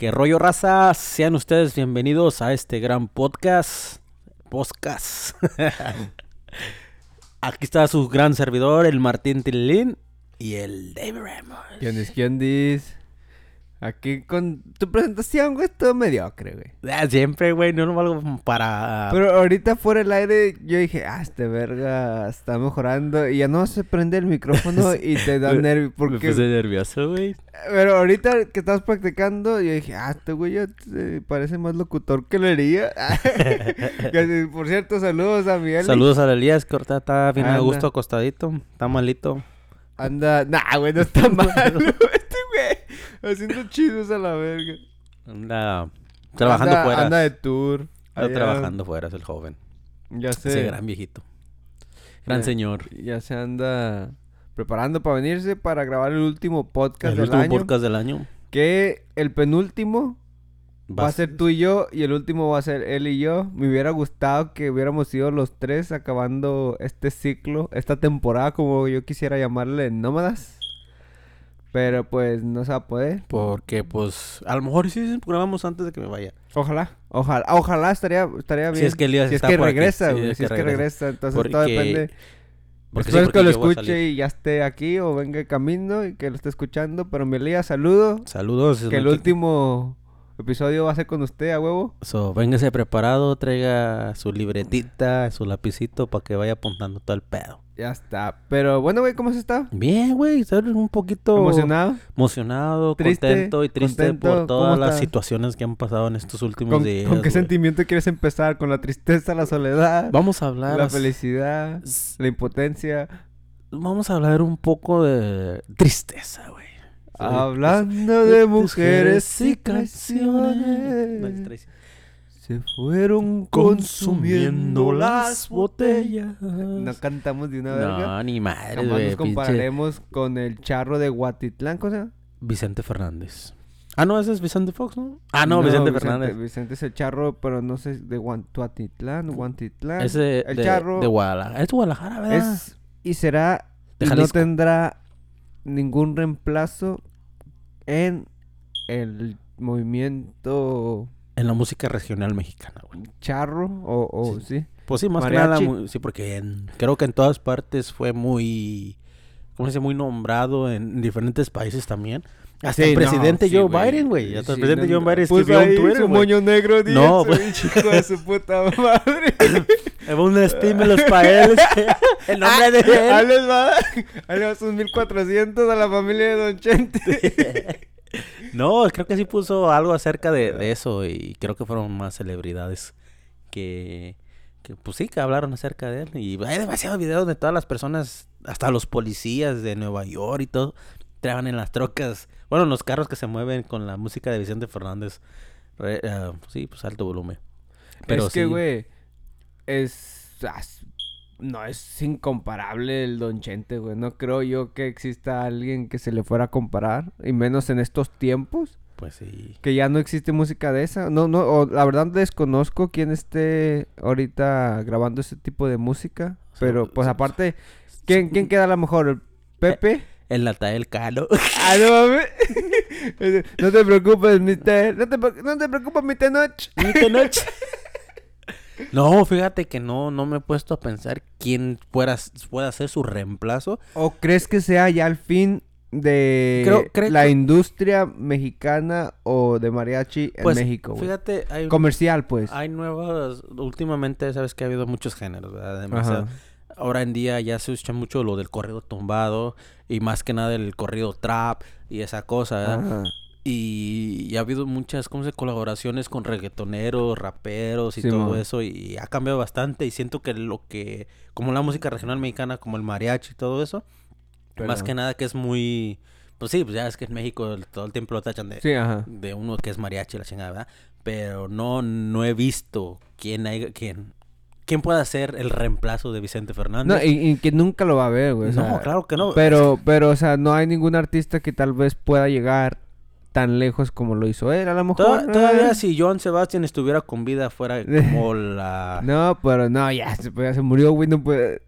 ¿Qué rollo raza? Sean ustedes bienvenidos a este gran podcast. Podcast. Aquí está su gran servidor, el Martín Tilín y el David Ramos. ¿Quién es? ¿Quién dice? Aquí con tu presentación, güey, es todo mediocre, güey. Ah, siempre, güey, no, no valgo para... Pero ahorita fuera el aire, yo dije, ah, este verga está mejorando. Y ya no se prende el micrófono y te da nervio. Me Porque... puse nervioso, güey. Pero ahorita que estás practicando, yo dije, ah, este güey ya eh, parece más locutor que leería. Que, Por cierto, saludos a Miguel. Saludos a Elías, que ahorita está bien a gusto acostadito. Está malito. Anda, nah, güey, no está mal. Güey, haciendo chidos a la verga. Anda trabajando anda, fuera. Anda de tour. Está allá. trabajando fuera, es el joven. Ya sé. Ese gran viejito. Gran Ya- señor. Ya se anda preparando para venirse para grabar el último podcast El del último año. podcast del año. Que el penúltimo va a Vas- ser tú y yo y el último va a ser él y yo. Me hubiera gustado que hubiéramos sido los tres acabando este ciclo, esta temporada como yo quisiera llamarle Nómadas. Pero pues no se va a poder. Porque, pues, a lo mejor sí grabamos antes de que me vaya. Ojalá, ojalá, ojalá estaría, estaría bien. Si es que Elías si es que aquí, regresa, güey, es si que es que regresa. regresa, entonces todo depende. Porque Espero que lo escuche y ya esté aquí o venga camino y que lo esté escuchando. Pero mi Elías, saludo. Saludos. Que el último episodio va a ser con usted, a huevo. So, véngase preparado, traiga su libretita, su lapicito para que vaya apuntando todo el pedo. Ya está. Pero bueno, güey, ¿cómo has estado? Bien, güey, estoy un poquito ¿Emocionado? emocionado, Triste, contento y triste contento, por ¿cómo todas las situaciones que han pasado en estos últimos ¿Con, días. con qué güey. sentimiento quieres empezar? ¿Con la tristeza, la soledad, Vamos a hablar. la felicidad, la impotencia? Vamos a hablar un poco de tristeza, güey. Hablando de mujeres y canciones. Se fueron consumiendo las botellas. No cantamos de una verga. No, ni madre, Jamás nos pinche compararemos con el charro de Guatitlán, cosa. Vicente Fernández. Ah, no, ese es Vicente Fox, ¿no? Ah, no, Vicente, Fernández. Vicente es el charro, pero no sé, de Guatitlán, Guatitlán. Ese el de, charro de Guadalajara. Es Guadalajara, ¿verdad? es y será y no tendrá ningún reemplazo en el movimiento En la música regional mexicana, güey. charro o, o sí. Pues sí, más Mariachi. que nada, sí, porque en- creo que en todas partes fue muy, ¿cómo se dice? Muy nombrado en diferentes países también. Hasta Sí, el no, presidente sí, Joe. Biden, güey. Hasta el Sí, presidente no, Joe Biden puso escribió ahí un Twitter, su moño negro, No, no, chico de su puta madre. Eh, Unos estímulos para él. el nombre de Ahí él. les va, ahí les va sus 1400 a la familia de Don Chente. No, creo que sí puso algo acerca de, de eso y creo que fueron más celebridades que, que, pues sí, que hablaron acerca de él. Y hay demasiados videos de todas las personas, hasta los policías de Nueva York y todo, traban en las trocas, bueno, en los carros que se mueven con la música de Vicente Fernández. Re- ah, sí, pues alto volumen. Pero es que, sí. Es... No, es incomparable el Don Chente, güey. No creo yo que exista alguien que se le fuera a comparar. Y menos en estos tiempos. Pues sí. Que ya no existe música de esa. No, no, o la verdad desconozco quién esté ahorita grabando ese tipo de música. Pero, pues aparte, ¿quién, quién queda a lo mejor? ¿El ¿Pepe? El Natael Cano. Ah, no mames. No te preocupes, mister. No te, no te preocupes, mi Tenoch. noche. No, fíjate que no, no me he puesto a pensar quién pueda, pueda ser su reemplazo. ¿O crees que sea ya el fin de Creo- creo la que- industria mexicana o de mariachi en Pues, México? Fíjate, hay, Comercial, pues. hay nuevas, últimamente sabes que ha habido muchos géneros, ¿verdad? Demasiado. Ahora en día ya se escucha mucho lo del corrido tumbado y más que nada el corrido trap y esa cosa, ¿verdad? Ajá. Y, y ha habido muchas ¿cómo se, colaboraciones con reggaetoneros, raperos y Sí, todo eso y ha cambiado bastante y siento que lo que, como la música regional mexicana, como el mariachi y todo eso, más que nada que es muy, pues sí, pues ya es que en México el- todo el tiempo lo tachan de, Sí, de uno que es mariachi la chingada, ¿verdad? Pero no, no he visto quién hay, quién, quién pueda ser el reemplazo de Vicente Fernández. No, y, y que nunca lo va a ver, güey. No, sea, claro que no. Pero, pero, o sea, no hay ningún artista que tal vez pueda llegar tan lejos como lo hizo él, a lo mejor. Toda- todavía eh. si Joan Sebastián estuviera con vida fuera como la... No, pero no, ya se, ya se murió, güey, no puede...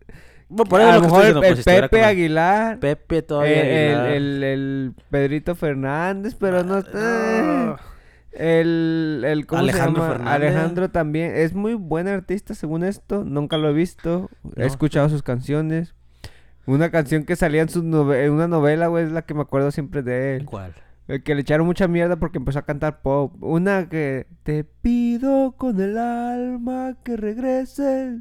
Bueno, por a lo mejor diciendo, el, pues, estuviera Pepe Aguilar, Pepe todavía el, el, Aguilar. el- el Pedrito Fernández, pero no... Ah, El, el ¿cómo Alejandro se llama? Fernández. Alejandro también. Es muy buen artista, según esto. Nunca lo he visto. He escuchado sus canciones. Una canción que salía en, su nove- en una novela, güey, es la que me acuerdo siempre de él. ¿Cuál? El que le echaron mucha mierda porque empezó a cantar pop. Una que... Te pido con el alma que regreses.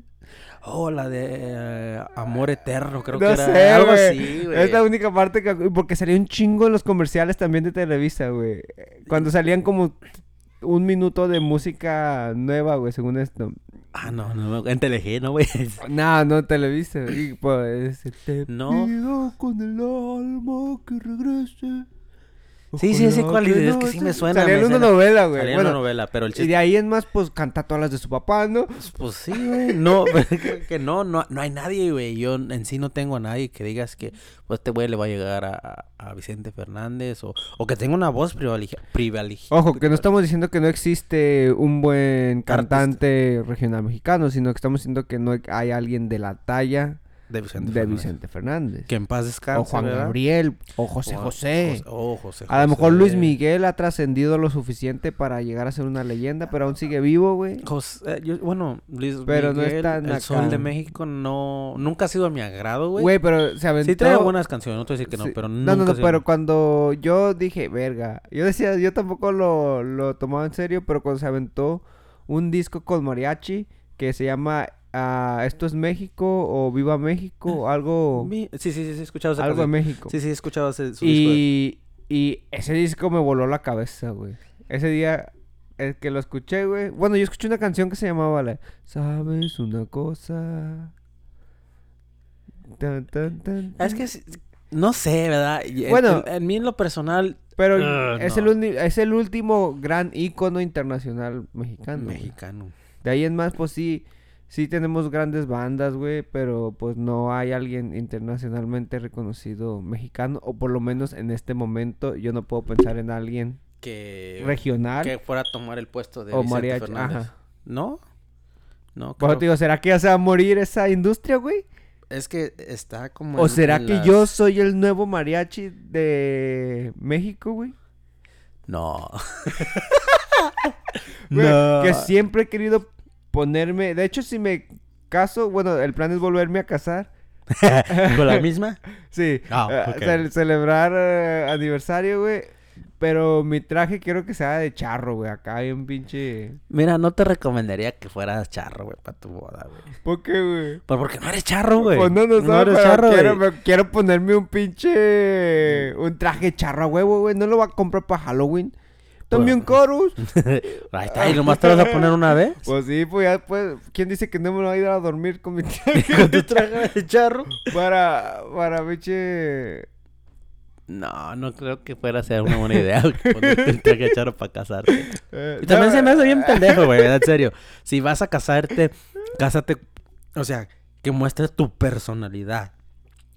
Oh, la de eh, Amor Eterno, creo No que era sé, algo así, güey. Es la única parte que... Porque salió un chingo en los comerciales también de Televisa, güey. Cuando salían como un minuto de música nueva, güey, según esto. Ah, no, no, en Telegé, ¿no, güey? No, no Televisa. Y pues... Te No. pido con el alma que regrese. Sí, sí, sí, cuál, es que sí me suena, Salía en una novela, güey. Salía en una novela, pero el y chiste... de ahí en más, pues, canta todas las de su papá, ¿no? Pues sí, güey. No, que no, no, no hay nadie, güey. Yo en sí no tengo a nadie que digas que pues este güey le va a llegar a, a Vicente Fernández o, o que tenga una voz privilegiada. Ojo, que no estamos diciendo que no existe un buen cantante regional mexicano, sino que estamos diciendo que no hay alguien de la talla de Vicente de Fernández. Vicente Fernández. Que en paz descanse, O Juan ¿verdad? Gabriel, o José O- José. José- oh, José A lo mejor José. Luis Miguel ha trascendido lo suficiente para llegar a ser una leyenda, pero aún sigue vivo, güey. José- eh, yo- bueno, Luis Pero no Miguel, es tan el acá. Sol de México no nunca ha sido a mi agrado, güey. Güey, pero se aventó... Sí trae buenas canciones, no te voy a decir que no, Sí. pero no, nunca no, no, sido- pero cuando yo dije, verga, yo decía, yo tampoco lo, lo tomaba en serio, pero cuando se aventó un disco con mariachi que se llama Esto es México o Viva México, algo, Mi- Sí, sí, sí, he escuchado esa algo de. México. Sí, sí, he escuchado ese, su disco de- y, y ese disco me voló la cabeza, güey. Ese día el que lo escuché, güey. Bueno, yo escuché una canción que se llamaba la ¿Sabes una cosa? Tan, tan, tan, Ah, Es que no sé, ¿verdad? Y en- Bueno. en, en mí en lo personal Pero Ah, es, no. el uni- es el último gran ícono internacional mexicano. güey. mexicano. De ahí en más, pues sí, sí tenemos grandes bandas, güey, pero pues no hay alguien internacionalmente reconocido mexicano, o por lo menos en este momento yo no puedo pensar en alguien Que, regional que fuera a tomar el puesto de o Vicente mariachi. Fernández. Ajá. ¿No? No, eso creo- te digo, ¿será que ya se va a morir esa industria, güey? es que está como ¿O en- será en que las- yo soy el nuevo mariachi de México, güey? No. Güey, No. Que siempre he querido ponerme. De hecho, si me caso, bueno, el plan es volverme a casar. ¿Con la misma? Sí. Ah, eh, ok. cel- celebrar eh, aniversario, güey. Pero mi traje quiero que sea de charro, güey. Acá hay un pinche. Mira, no te recomendaría que fueras charro, güey, para tu boda, güey. ¿Por qué, güey? Pues porque no eres charro, güey. Pues no, no, sabes, eres charro, quiero, güey. quiero ponerme un pinche. Un traje charro a huevo, güey. No lo voy a comprar para Halloween. También caros. Ahí está, y nomás te vas a poner una vez. Pues sí, pues ya, pues. ¿Quién dice que no me voy a ir a dormir con mi traje? Con tu traje de charro. para, para, pinche. No, no creo que fuera a ser una buena idea ponerte el traje de charro para casarte. eh, Y también se me hace bien pendejo, güey, en serio. Si vas a casarte, cásate, o sea, que muestres tu personalidad.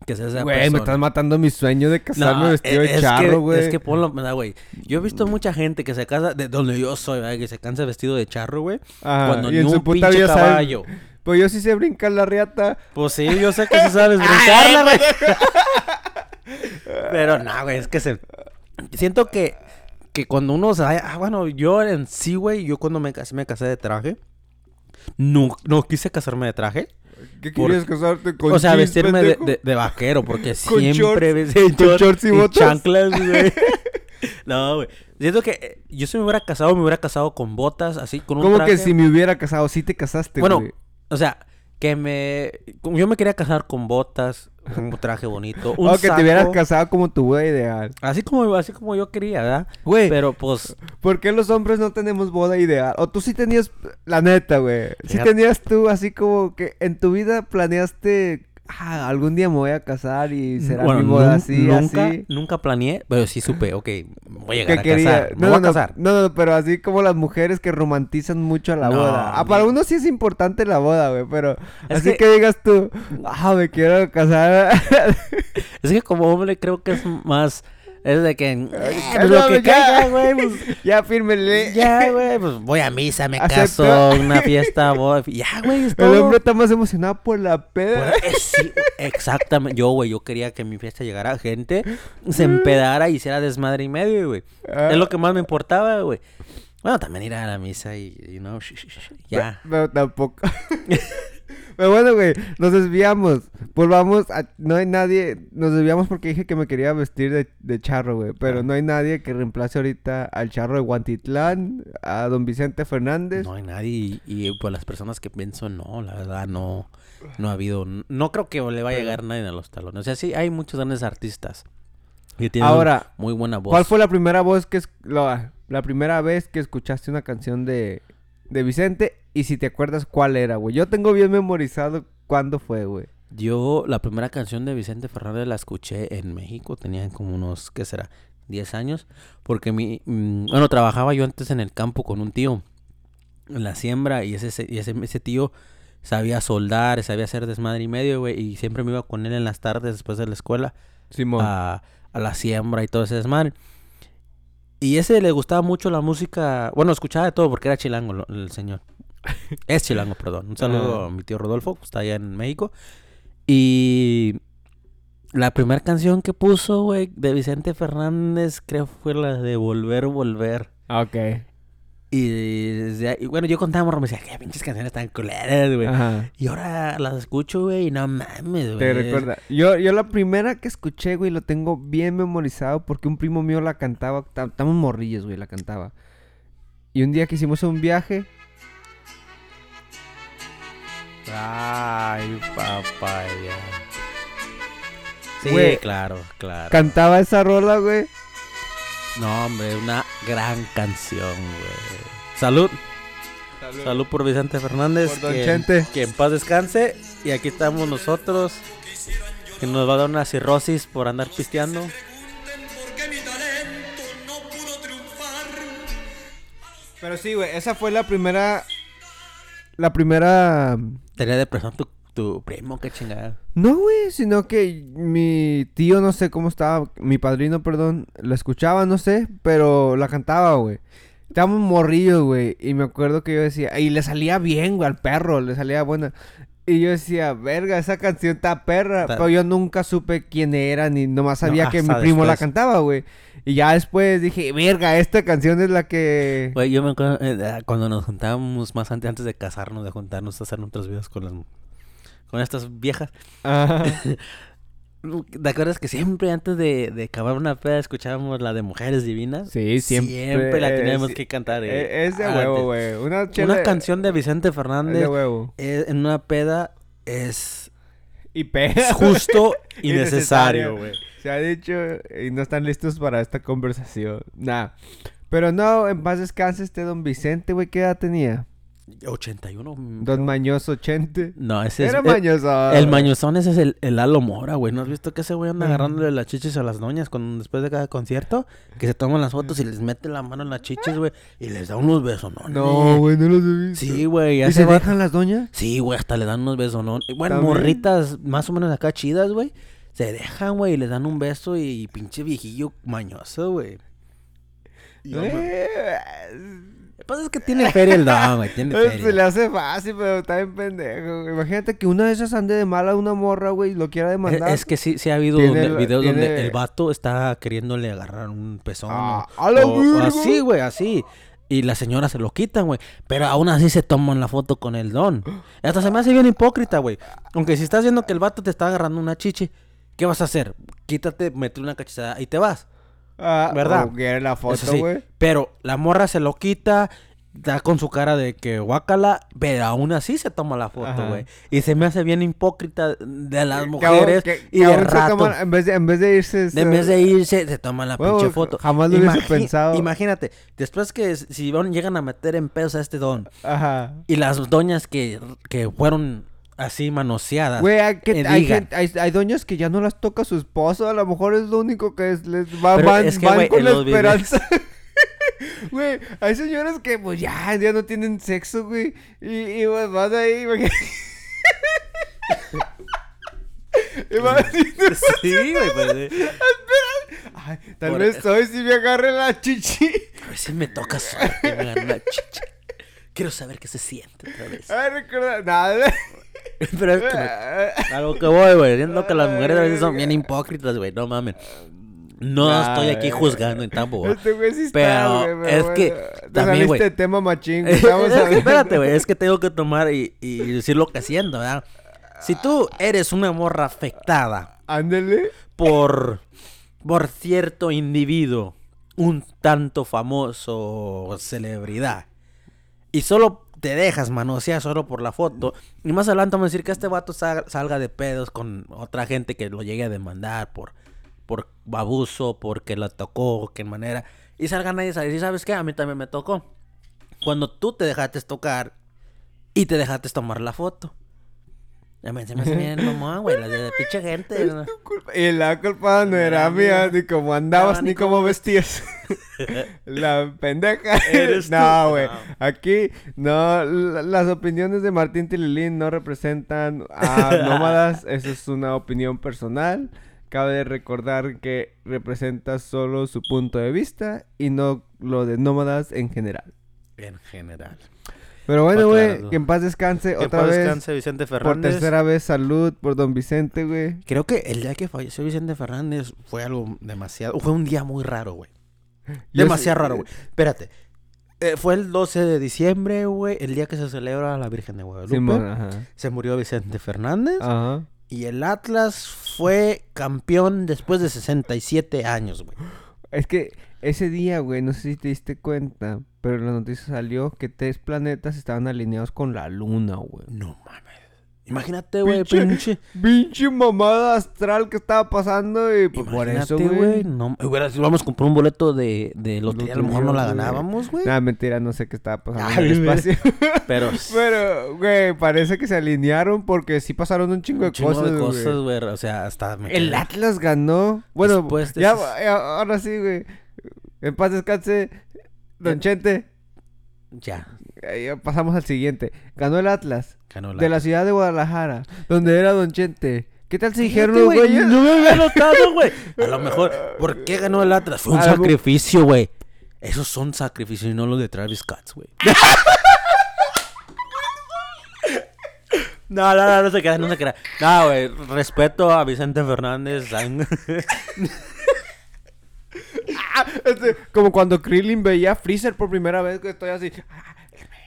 Que seas esa Güey, me estás matando mi sueño de casarme No, vestido es- de charro, que- güey. Es que ponlo, güey. Yo he visto mucha gente que se casa, de donde yo soy, ¿verdad? Que se cansa vestido de charro, güey. Ajá, cuando y ni en su un puta pinche caballo. Pues yo sí sé brincar la riata. Pues sí, yo sé que sí sabes brincarla, güey. Pero no, güey, es que se... Siento que, que cuando uno se. Ah, bueno, yo en sí, güey, yo cuando me casé, me casé de traje. No, no quise casarme de traje. ¿Qué querías casarte con o sea, jeans, vestirme de, de- de vaquero, porque Con siempre ves con shorts y botas. chanclas, güey. no, güey. Siento que eh, yo si me hubiera casado, me hubiera casado con botas, así, con un ¿Cómo traje. que si me hubiera casado? Sí te casaste, Bueno, o sea, que me... Yo me quería casar con botas, un traje bonito, un O que te hubieras casado como tu boda ideal. Así como, así como yo quería, ¿verdad? Güey, Pero pues... ¿por qué los hombres no tenemos boda ideal? O tú sí tenías, la neta, güey. Sí tenías tú así como que en tu vida planeaste, ah, algún día me voy a casar y será bueno, mi boda así, nunca, así. nunca planeé, pero sí supe, ok, voy a llegar a quería. casar, me No, voy no, a casar. no, no, pero así como las mujeres que romantizan mucho la No, boda. Ah, para uno sí es importante la boda, güey, pero Es así que- que... digas tú, ah, me quiero casar. Es que como hombre creo que es más Es de que, eh, pues lo que ya. caiga, güey, pues, Ya, fírmele. ya, güey, pues voy a misa, me Acepto. caso, una fiesta, voy, ya, güey, El todo. hombre está más emocionado por la peda. Eh, sí, exactamente. Yo, güey, yo quería que mi fiesta llegara gente, se empedara y hiciera desmadre y medio, güey. Ah. Es lo que más me importaba, güey. Bueno, también ir a la misa y, you know, sh- sh- sh- ya. Pero tampoco. Pero bueno, güey, nos desviamos. Volvamos a... No hay nadie... Nos desviamos porque dije que me quería vestir de, de charro, güey. Pero Ah. no hay nadie que reemplace ahorita al charro de Guantitlán, a don Vicente Fernández. No hay nadie y, y, pues las personas que pienso, no, la verdad, no, no ha habido, no creo que le va a llegar nadie a los talones. O sea, sí, hay muchos grandes artistas que tienen Ahora, muy buena voz. ¿cuál fue la primera voz que... Es, la, la primera vez que escuchaste una canción de, de Vicente? Y si te acuerdas cuál era, güey. Yo tengo bien memorizado cuándo fue, güey. Yo, la primera canción de Vicente Fernández la escuché en México, tenía como unos, ¿qué será? 10 años, porque mi, mm, bueno, trabajaba yo antes en el campo con un tío, en la siembra, y ese, y ese, ese tío sabía soldar, sabía hacer desmadre y medio, güey, y siempre me iba con él en las tardes después de la escuela Simón. a, a la siembra y todo ese desmadre. Y ese le gustaba mucho la música, bueno, escuchaba de todo porque era chilango el señor. Es chilango, perdón. Un saludo Ah. a mi tío Rodolfo, que está allá en México. Y la primera canción que puso, güey, de Vicente Fernández, creo fue la de Volver, Volver. Ok. Y, desde ahí- y bueno, yo contaba, morro, me decía, qué pinches canciones tan culeras, güey. Y ahora las escucho, güey, y no mames, güey. Te recuerda. Yo, yo la primera que escuché, güey, lo tengo bien memorizado porque un primo mío la cantaba. ta- Estamos morrillos, güey, la cantaba. Y un día que hicimos un viaje, Ay, papaya. Sí, Güey, claro, claro. cantaba esa rola, güey. No, hombre, una gran canción, güey. Salud. Salud por Vicente Fernández. Por Don que, Chente. que en paz descanse. Y aquí estamos nosotros. Que nos va a dar una cirrosis por andar pisteando. Pero sí, güey, esa fue la primera. La primera. Tenía depresión tu, tu primo, qué chingada. No, güey, sino que mi tío, no sé cómo estaba, mi padrino, perdón, la escuchaba, no sé, pero la cantaba, güey. Estábamos morrillos, güey, y me acuerdo que yo decía, y le salía bien, güey, al perro, le salía buena. Y yo decía, verga, esa canción está perra, Está- pero yo nunca supe quién era, ni nomás No, sabía que mi primo la cantaba, güey. Y ya después dije, verga, esta canción es la que... Güey, yo me acuerdo eh, cuando nos juntábamos más antes, antes de casarnos, de juntarnos a hacer otros videos con las con estas viejas. Ajá. ¿Te acuerdas que siempre antes de, de acabar una peda escuchábamos la de Mujeres Divinas? Sí, siempre. Siempre la teníamos es- que cantar. eh, eh, Es de antes. huevo, güey. Una, Una chela- canción de Vicente es Fernández de huevo. eh, en una peda es Y pega. justo y necesario, güey. Se ha dicho y no están listos para esta conversación. Nah. Pero no, en paz descanse este don Vicente, güey. ¿Qué edad tenía? 81. mm, Don Mañoso 80. No, ese es. Era eh, mañoso. El mañozón ese es el, el Lalo Mora, güey. ¿No has visto que ese güey anda Mm. agarrándole las chichis a las doñas cuando, después de cada concierto? Que se toman las fotos y les mete la mano en las chichis, güey. Y les da unos besos, ¿no? No, güey, no los he visto. Sí, güey. ¿Y se dejan las doñas? Sí, güey, hasta le dan unos besos, ¿no? Bueno, ¿También? morritas más o menos acá chidas, güey. Se dejan, güey, y les dan un beso y pinche viejillo mañoso, güey. Hombre, Eh, Pasa es que tiene feria el don, güey. Tiene Se le feria. hace fácil, pero está bien pendejo. Imagínate que una de esas ande de mala a una morra, güey, y lo quiera Es, demandar. es que sí, sí ha habido Tiene donde- el- videos donde el vato está queriéndole agarrar un pezón. Ah, o- ¡a la o- o verga! así, güey, así. Y la señora se lo quitan, güey. Pero aún así se toman la foto con el don. Hasta se me hace bien hipócrita, güey. Aunque si estás viendo que el vato te está agarrando una chichi, ¿qué vas a hacer? Quítate, mete una cachizada y te vas. Ah, ¿verdad? la foto, sí. Pero la morra se lo quita, da con su cara de que guácala, pero aún así se toma la foto, güey. Y se me hace bien hipócrita de las mujeres que- y que de se rato. toman- en, vez de, en vez de irse... De en vez de irse, se toman la Bueno, pinche foto. jamás lo hubiese pensado. Imagínate, después que si van- llegan a meter en pedos a este don Ajá. y las doñas que, que fueron así manoseadas. Güey, hay, que- eh, hay, gente- hay, hay doñas que ya no las toca su esposo. A lo mejor es lo único que es, les va, Pero van, es que, van güey, con la esperanza. Güey, hay señoras que pues ya, ya no tienen sexo, güey. Y, y pues, vas ahí, imagínate. y vas Sí, güey, pues, sí. Ay, tal Por- vez hoy si me agarre la chichi. A ver si me toca suerte y me una chicha. Quiero saber qué se siente otra vez. Ay, recuerda. Nada. Pero es que me- a lo que voy, güey. Siento que las mujeres a veces son bien hipócritas, güey. No mames. No Nah, estoy aquí juzgando en tampoco. Este güey sí está, Pero güey, es que Te también, güey. tema machín. Es que espérate, güey. Es que tengo que tomar y, y decir lo que siento, ¿verdad? Si tú eres una morra afectada Ándele. por, por cierto individuo, un tanto famoso celebridad, y solo te dejas manosear solo por la foto, y más adelante vamos a decir que este vato sa- salga de pedos con otra gente que lo llegue a demandar por, por abuso, porque la tocó, qué manera, y salgan ahí y decir, ¿sabes qué? A mí también me tocó. Cuando tú te dejaste tocar y te dejaste tomar la foto. Ya me, se me hace bien mamón, güey, la de pinche gente. ¿no? Y la culpa no era mía, ni cómo andabas, No, ni ni cómo vestías. la pendeja. Eres tú. no, güey. No. Aquí, no, la- las opiniones de Martín Tililín no representan a nómadas. Eso es una opinión personal. Cabe de recordar que representa solo su punto de vista y no lo de nómadas en general. En general. Pero bueno, güey, que en paz descanse Que otra paz vez. descanse Vicente Por Fernández. tercera vez, salud por don Vicente, güey. Creo que el día que falleció Vicente Fernández fue algo demasiado. Fue un día muy raro, güey. Demasiado sé- raro, güey. Espérate. Eh, fue el 12 de diciembre, güey. El día que se celebra la Virgen de Guadalupe. Simón, ajá. Se murió Vicente Fernández. Ajá. Y el Atlas fue campeón después de 67 años, güey. Es que ese día, güey, no sé si te diste cuenta, pero en la noticia salió que tres planetas estaban alineados con la luna, güey. No mames. Imagínate, güey, Pinche- pinche. Mamada astral que estaba pasando y pues, por eso, güey. No, hubiera sido, vamos a comprar un boleto de, de lotería. A lo mejor no la ganábamos, güey. Nah, mentira, no sé qué estaba pasando Ay, en el espacio. Pero. pero, güey, parece que se alinearon porque sí pasaron un chingo de un chingo cosas, de güey. cosas, güey. O sea, hasta. me El Atlas ganó. Bueno, Después de ya, esos- ya, ahora sí, güey. En paz descanse, Don Ya. Chente. Ya. Eh, pasamos al siguiente. Ganó el Atlas. Ganó De la ciudad de Guadalajara, donde era Don Chente. ¿Qué tal si dijeron güey? No me había notado, güey. A lo mejor. ¿Por qué ganó el Atlas? Fue un A sacrificio, güey. Esos son sacrificios y no los de Travis Scott, güey. No, no, no, no se crea, no se crea. No, güey, respeto a Vicente Fernández. Este, como cuando Krillin veía a Freezer por primera vez, que estoy así.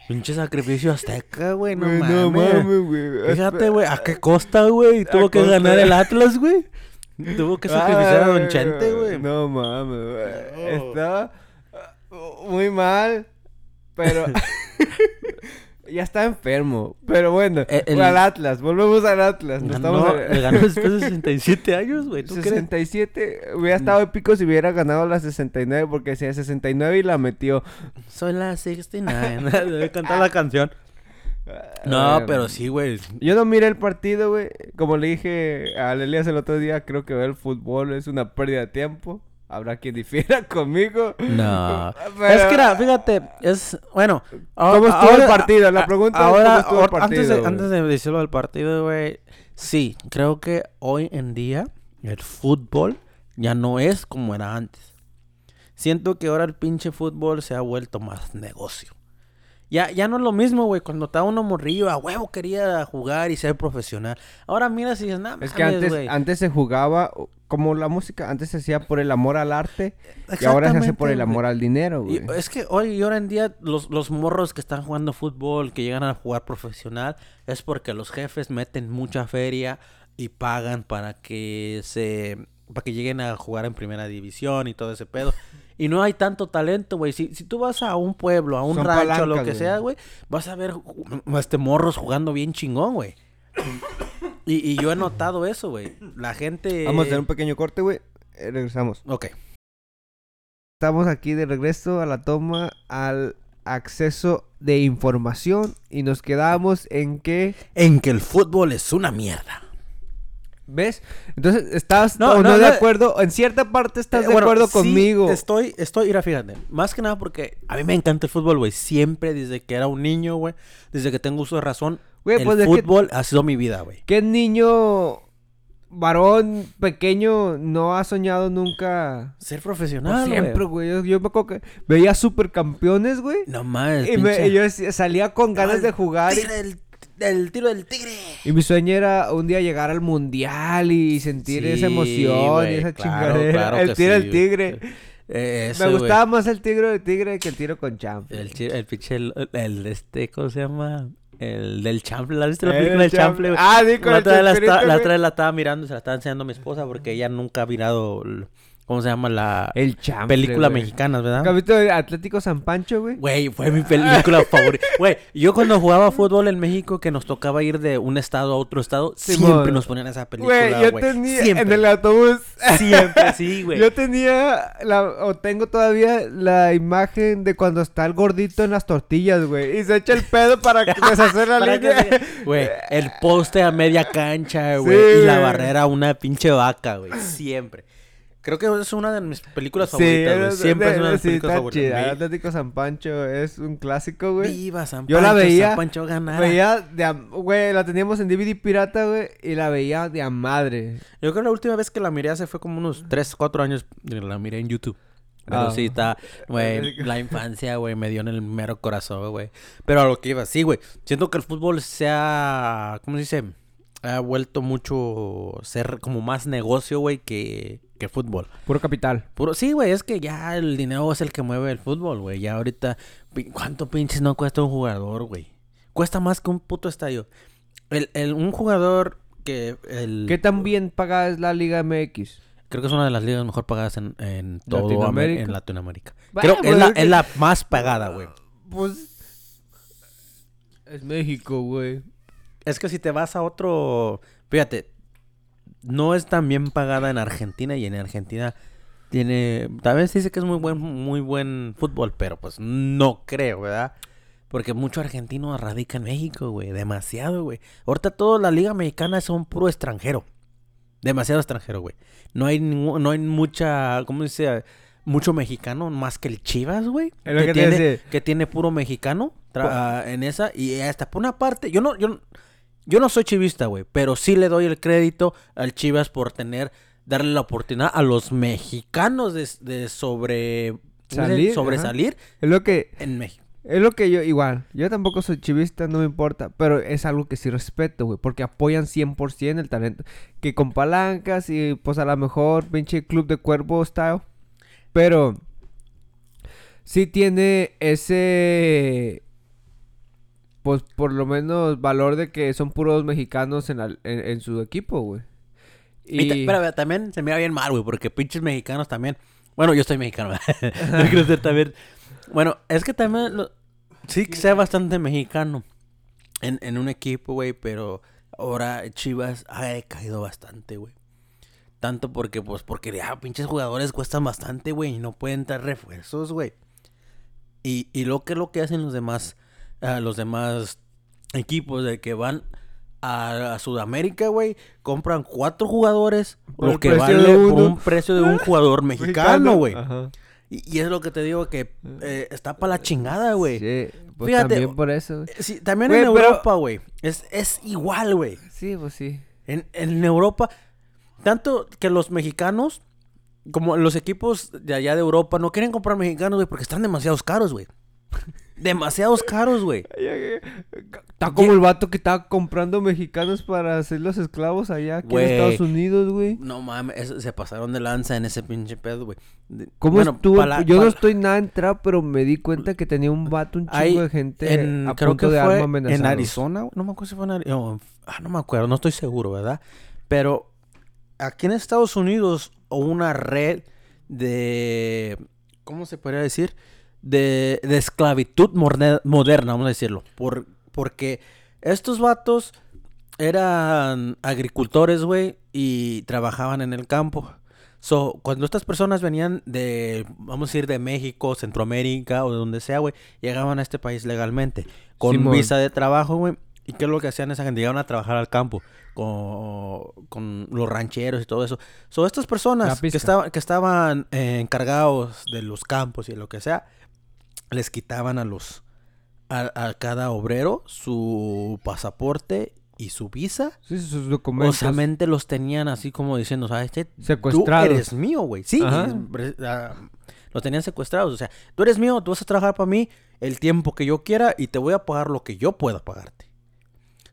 Pinche sacrificio azteca, güey, no Güey, mames. no mames, güey. Fíjate, güey, ¿a qué costa, güey? Tuvo que costa ganar el Atlas, güey. Tuvo que sacrificar a Don Chente, güey. No mames, güey. Estaba uh, muy mal, pero ya está enfermo. Pero bueno, Eh, el- al Atlas, volvemos al Atlas. nos Ganó, estamos- le ganó después de 67 años, güey. ¿Tú crees? 67, hubiera estado épico si hubiera ganado la 69, porque decía 69 y la metió. Soy la 69. Debe cantar la canción. No, Ah, pero sí, güey. Yo no miré el partido, güey. Como le dije a Elias el otro día, creo que ver el fútbol es una pérdida de tiempo. Habrá quien difiera conmigo. No. Pero- Es que, era, fíjate, es. Bueno. ¿Cómo estuvo el partido? La pregunta es, ahora, ¿cómo estuvo el ahora- antes, partido, de, antes de decirlo del partido, güey. Sí, creo que hoy en día el fútbol ya no es como era antes. Siento que ahora el pinche fútbol se ha vuelto más negocio. Ya, ya no es lo mismo, güey. Cuando estaba uno morrillo, a huevo quería jugar y ser profesional. Ahora mira si es nada Es que antes, antes se jugaba como la música, antes se hacía por el amor al arte y ahora se hace por el amor al dinero, Y güey. es que hoy y ahora en día los, los morros que están jugando fútbol, que llegan a jugar profesional, es porque los jefes meten mucha feria y pagan para que se para que lleguen a jugar en primera división y todo ese pedo. Y no hay tanto talento, güey. Si, si tú vas a un pueblo, a un Son rancho, lo que sea, güey, vas a ver este morros jugando bien chingón, güey. Y, y yo he notado eso, güey. La gente... Vamos a hacer un pequeño corte, güey. Eh, regresamos. Ok. Estamos aquí de regreso a la toma al acceso de información y nos quedamos en que En que el fútbol es una mierda. ¿Ves? Entonces, ¿estás No, o no, no, de no. acuerdo? En cierta parte estás Eh, de bueno, acuerdo sí, conmigo. Estoy, estoy, mira, fíjate. Más que nada porque a mí me encanta el fútbol, güey. Siempre, desde que era un niño, güey. Desde que tengo uso de razón. Güey, el pues, es que- fútbol ha sido mi vida, güey. ¿Qué niño varón pequeño no ha soñado nunca Ser profesional, siempre, güey. Yo, yo me acuerdo que veía supercampeones, güey. No mames, Y me- yo salía con ganas de jugar. y- Tigre del, tiro del tigre. Y mi sueño era un día llegar al mundial y sentir esa emoción y esa claro, chingadera. claro el tiro del tigre. Eh, Me gustaba más el tiro del tigre que el tiro con champ. El, el pinche, el, el este, ¿cómo se llama? El del chample, ¿la viste la El película del Chample. chample? Ah, sí, con la el otra vez la, la otra vez la estaba mirando y se la estaba enseñando a mi esposa porque ella nunca ha mirado, el- ¿cómo se llama? La El película mexicana, ¿verdad? Capítulo de Atlético San Pancho, güey. Güey, fue mi película favorita. Güey, yo cuando jugaba fútbol en México, que nos tocaba ir de un estado a otro estado, siempre nos ponían esa película, Güey, yo güey. tenía Siempre. en el autobús. Siempre, sí, güey. Yo tenía la, o tengo todavía la imagen de cuando está el gordito en las tortillas, güey. Y se echa el pedo para deshacer la Para línea. Güey, el poste a media cancha, Sí, güey. y la barrera una pinche vaca, güey. Siempre. Creo que es una de mis películas Sí, favoritas, güey. Siempre es una de mis sí, películas favoritas. chida. Atlético San Pancho es un clásico, güey. Viva San Yo la Pancho, veía- San Pancho ganara. Veía de güey, la teníamos en DVD pirata, güey, y la veía de a madre. Yo creo que la última vez que la miré hace fue como unos 3, 4 años. La miré en YouTube. Pero Ah. sí, está, güey, la infancia, güey, me dio en el mero corazón, güey. Pero a lo que iba, sí, güey. Siento que el fútbol se ha, ¿cómo se dice? Ha vuelto mucho ser como más negocio, güey, que, que fútbol. Puro capital. Puro, sí, güey, es que ya el dinero es el que mueve el fútbol, güey. Ya ahorita, ¿cuánto pinches no cuesta un jugador, güey? Cuesta más que un puto estadio. El, el, un jugador que el... ¿Qué tan bien pagada es la Liga MX? Creo que es una de las ligas mejor pagadas en, en todo ¿Latinoamérica? América. en Latinoamérica. Creo es la, que- es la más pagada, güey. Pues es México, güey. Es que si te vas a otro... Fíjate, no es tan bien pagada en Argentina y en Argentina tiene... Tal vez dice que es muy buen, muy buen fútbol, pero pues no creo, ¿verdad? Porque mucho argentino radica en México, güey. Demasiado, güey. Ahorita toda la liga mexicana son puro extranjero. Demasiado extranjero, güey. No hay no hay mucha, ¿cómo dice? Mucho mexicano más que el Chivas, güey. Que te tiene, que tiene puro mexicano en esa. Y hasta por una parte, yo no, yo, no- yo no soy chivista, güey. Pero sí le doy el crédito al Chivas por tener, darle la oportunidad a los mexicanos de, de sobre. Salir, sobresalir Es lo que en México. es lo que yo igual, yo tampoco soy chivista, no me importa, pero es algo que sí respeto, güey, porque apoyan 100% el talento que con palancas y pues a lo mejor pinche club de cuervo style, pero sí tiene ese pues por lo menos valor de que son puros mexicanos en, la- en, en su equipo, güey. Y... pero también se mira bien mal, güey, porque pinches mexicanos también. Bueno, yo soy mexicano. Yo quiero ser también. Bueno, es que también lo- sí que sea bastante mexicano en, en un equipo, güey, pero ahora Chivas ha caído bastante, güey. Tanto porque, pues, porque ya pinches jugadores cuestan bastante, güey, y no pueden dar refuerzos, güey. Y, y lo que lo que hacen los demás, ah, los demás equipos de que van a, a Sudamérica, güey, compran cuatro jugadores, Por lo que vale por un precio de un jugador mexicano, güey. Y, y es lo que te digo que eh, está para la chingada, güey. Sí, pues Fíjate, también por eso. sí, también en Europa, güey. Es, es igual, güey. Sí, pues sí. En, en Europa, tanto que los mexicanos, como los equipos de allá de Europa, no quieren comprar mexicanos, güey, porque están demasiados caros, güey. demasiados caros, güey. Está como el vato que estaba comprando mexicanos para hacer los esclavos allá aquí en Estados Unidos, güey. No mames, se pasaron de lanza en ese pinche pedo, güey. ¿Cómo bueno, estuvo? la- Yo no estoy nada entrado, pero me di cuenta que tenía un vato, un chingo de gente en, a creo punto que de fue arma en. Arizona, no me acuerdo si fue en Arizona, ah, no me acuerdo, no estoy seguro, ¿verdad? Pero aquí en Estados Unidos hubo una red de, ¿cómo se podría decir? De, de esclavitud moderna, vamos a decirlo, por, porque estos vatos eran agricultores, güey, y trabajaban en el campo. So, cuando estas personas venían de, vamos a decir, de México, Centroamérica o de donde sea, güey, llegaban a este país legalmente. Con Simón. visa de trabajo, güey. ¿Y qué es lo que hacían esa gente? Llegaban a trabajar al campo con, con los rancheros y todo eso. So, estas personas que, pizca. estaban que estaban eh, encargados de los campos y lo que sea, les quitaban a los a, a cada obrero su pasaporte y su visa, Sí, sus o documentos. sea, los tenían así como diciendo, ¿sabes qué? Tú Secuestrados. eres mío, güey. Sí, ah, los tenían secuestrados. O sea, tú eres mío, tú vas a trabajar para mí el tiempo que yo quiera y te voy a pagar lo que yo pueda pagarte.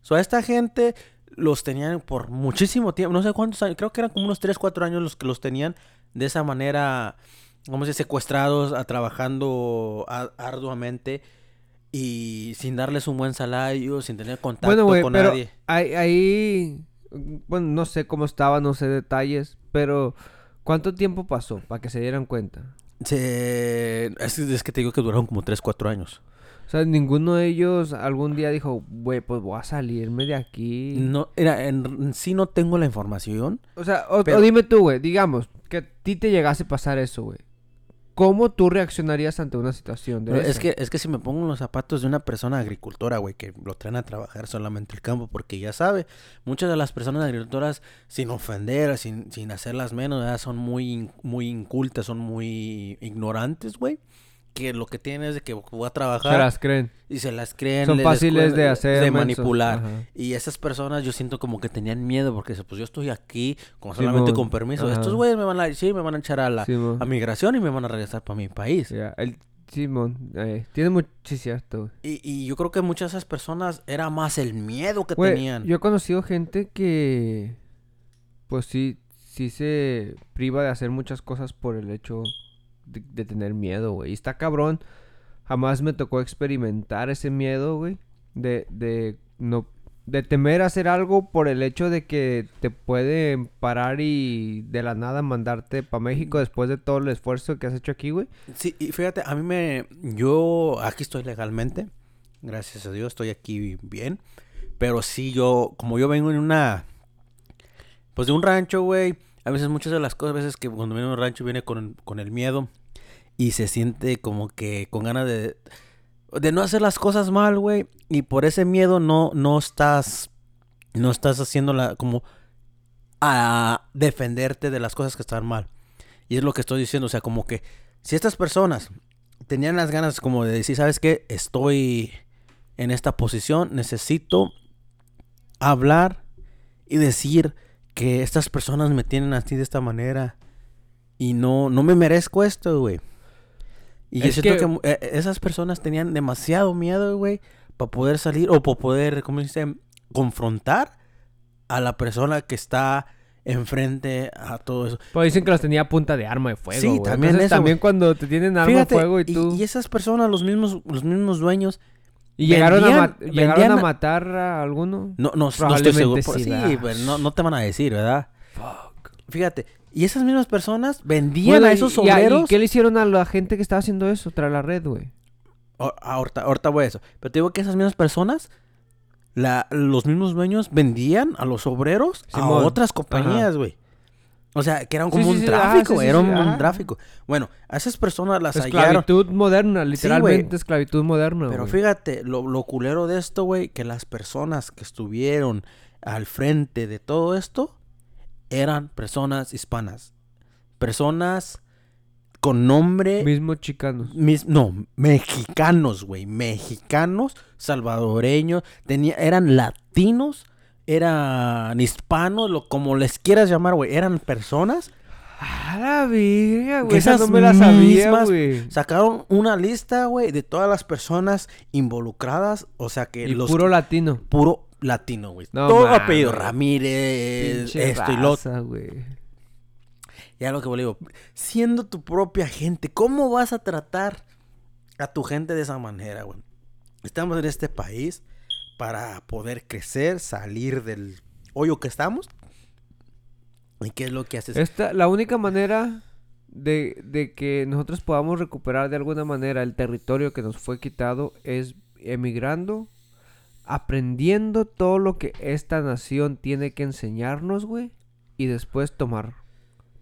O sea, esta gente los tenían por muchísimo tiempo, no sé cuántos años, creo que eran como unos 3, 4 años los que los tenían de esa manera, vamos a decir, secuestrados, a, trabajando a- arduamente y sin darles un buen salario, sin tener contacto Bueno, güey, con pero nadie. ahí, ahí, bueno, no sé cómo estaba, no sé detalles, pero ¿cuánto tiempo pasó para que se dieran cuenta? Se... Es, es que te digo que duraron como 3, 4 años. O sea, ninguno de ellos algún día dijo, güey, pues voy a salirme de aquí. No, era, en, en sí no tengo la información. O sea, o, o Pero- dime tú, güey, digamos, que a ti te llegase a pasar eso, güey. ¿Cómo tú reaccionarías ante una situación de Pero es que, es que si me pongo en los zapatos de una persona agricultora, güey, que lo traen a trabajar solamente el campo, porque ya sabe, muchas de las personas agricultoras, sin ofender, sin, sin hacerlas menos, ¿verdad? son muy, muy incultas, son muy ignorantes, güey. Que lo que tienen es de que voy a trabajar Se las creen. y se las creen. Son les- les fáciles de hacer, De manipular. Ajá. Y esas personas yo siento como que tenían miedo porque pues yo estoy aquí con solamente con permiso. ajá. Estos güeyes me van a sí, me van a echar a la a migración y me van a regresar para mi país. El Simón, eh, tiene mucho cierto. Y, y yo creo que muchas de esas personas era más el miedo que Güey, tenían. Yo he conocido gente que, pues sí, sí se priva de hacer muchas cosas por el hecho de, tener miedo, güey. Y está cabrón. Jamás me tocó experimentar ese miedo, güey. De, de no, de temer hacer algo por el hecho de que te pueden parar y de la nada mandarte para México después de todo el esfuerzo que has hecho aquí, güey. Sí, y fíjate, a mí me... Yo aquí estoy legalmente. Gracias a Dios estoy aquí bien. Pero sí, yo... Como yo vengo en una... Pues de un rancho, güey. A veces muchas de las cosas, a veces que cuando viene a un rancho viene con, con el miedo. Y se siente como que con ganas de... De no hacer las cosas mal, güey. Y por ese miedo no, no estás... No estás haciéndola como... A defenderte de las cosas que están mal. Y es lo que estoy diciendo, o sea, como que si estas personas tenían las ganas como de decir, ¿sabes qué? Estoy en esta posición, necesito hablar y decir que estas personas me tienen así de esta manera y no, no me merezco esto, güey. Y yo Es siento que, eh, esas personas tenían demasiado miedo, güey, para poder salir o para poder, ¿cómo se dice? Confrontar a la persona que está enfrente a todo eso. Pues dicen que los tenía a punta de arma de fuego, Sí, también Entonces, eso, también cuando te tienen arma Fíjate, de fuego y y, tú... y esas personas, los mismos, los mismos dueños, ¿Y llegaron, a, ma- llegaron a a- matar a alguno? no, no, no estoy seguro. Por- sí, Sí, no, no te van a decir, ¿verdad? Fíjate, y esas mismas personas vendían Bueno, a esos y- y- obreros. ¿Y qué le hicieron a la gente que estaba haciendo eso tras la red, güey? O- ahorita, ahorita voy a eso. Pero te digo que esas mismas personas, la, los mismos dueños vendían a los obreros Simón. a otras compañías, güey. O sea, que eran Sí, como sí, un sí, tráfico, ah, sí, era un, un ajá. tráfico. Bueno, a esas personas las hallaron. Esclavitud moderna, literalmente esclavitud moderna, Pero fíjate, lo, lo culero de esto, güey, que las personas que estuvieron al frente de todo esto eran personas hispanas. Personas con nombre... Mismos chicanos. mis- no, mexicanos, güey. Mexicanos, salvadoreños, tenía, eran latinos, eran hispanos, lo, como les quieras llamar, güey. Eran personas A la verga, güey. Esa esas no me la sabía, güey. sacaron una lista, güey, de todas las personas involucradas. O sea que Y los puro latino. puro latino, güey. No Todo mames. apellido Ramírez, Pinche esto y lo güey. Ya lo que le digo, siendo tu propia gente, ¿cómo vas a tratar a tu gente de esa manera, güey? Estamos en este país para poder crecer, salir del hoyo que estamos. ¿Y qué es lo que haces? Esta, la única manera de, de que nosotros podamos recuperar de alguna manera el territorio que nos fue quitado es emigrando, aprendiendo todo lo que esta nación tiene que enseñarnos, güey, y después tomar,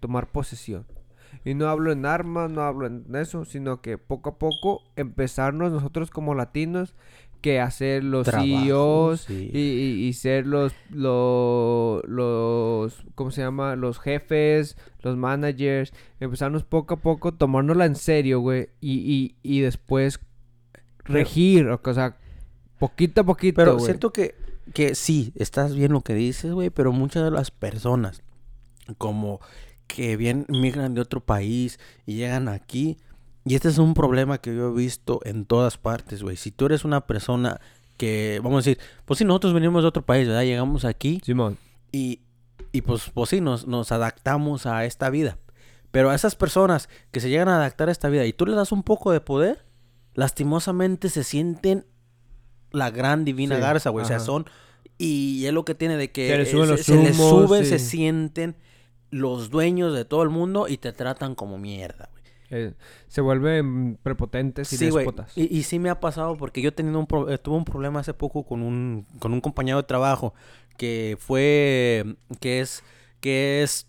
tomar posesión. Y no hablo en armas, no hablo en eso, sino que poco a poco empezarnos nosotros como latinos que hacer los Trabajo, CEOs sí. y, y- y ser los, lo- los, ¿cómo se llama? Los jefes, los managers, empezarnos poco a poco, tomárnosla en serio, güey, y, y, y después regir, o sea, poquito a poquito, Pero güey. siento que que sí, estás bien lo que dices, güey, pero muchas de las personas, como que bien migran de otro país y llegan aquí, y este es un problema que yo he visto en todas partes, güey. Si tú eres una persona que, vamos a decir, pues si nosotros venimos de otro país, ¿verdad? Llegamos aquí Simón. y, y pues, pues sí, nos, nos adaptamos a esta vida. Pero a esas personas que se llegan a adaptar a esta vida y tú les das un poco de poder, lastimosamente se sienten la gran divina Sí, garza, güey. O sea, son... Y es lo que tiene de que Se les suben les sí. se sienten los dueños de todo el mundo y te tratan como mierda, güey. Eh, se vuelven prepotentes y Sí. Y, y sí me ha pasado porque yo he tenido un pro- eh, tuve un problema hace poco con un con un compañero de trabajo que fue que es que es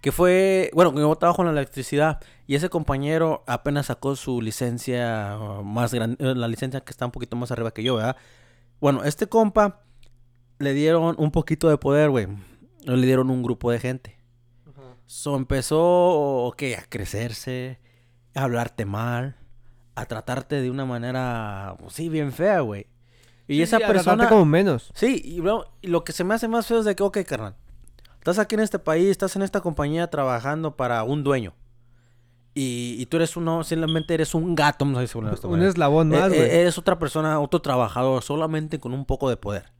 que fue bueno yo trabajo en la electricidad y ese compañero apenas sacó su licencia uh, más grande la licencia que está un poquito más arriba que yo verdad bueno este compa le dieron un poquito de poder güey. Le dieron un grupo de gente So empezó, ok, a crecerse, a hablarte mal, a tratarte de una manera, pues, sí, bien fea, güey. Y Sí, esa persona... como menos. Sí, y, bro, y lo que se me hace más feo es de que, ok, carnal, estás aquí en este país, estás en esta compañía trabajando para un dueño. Y, y tú eres uno, simplemente eres un gato, de esta Un manera. eslabón Eh, más, eh, güey. eres otra persona, otro trabajador, solamente con un poco de poder.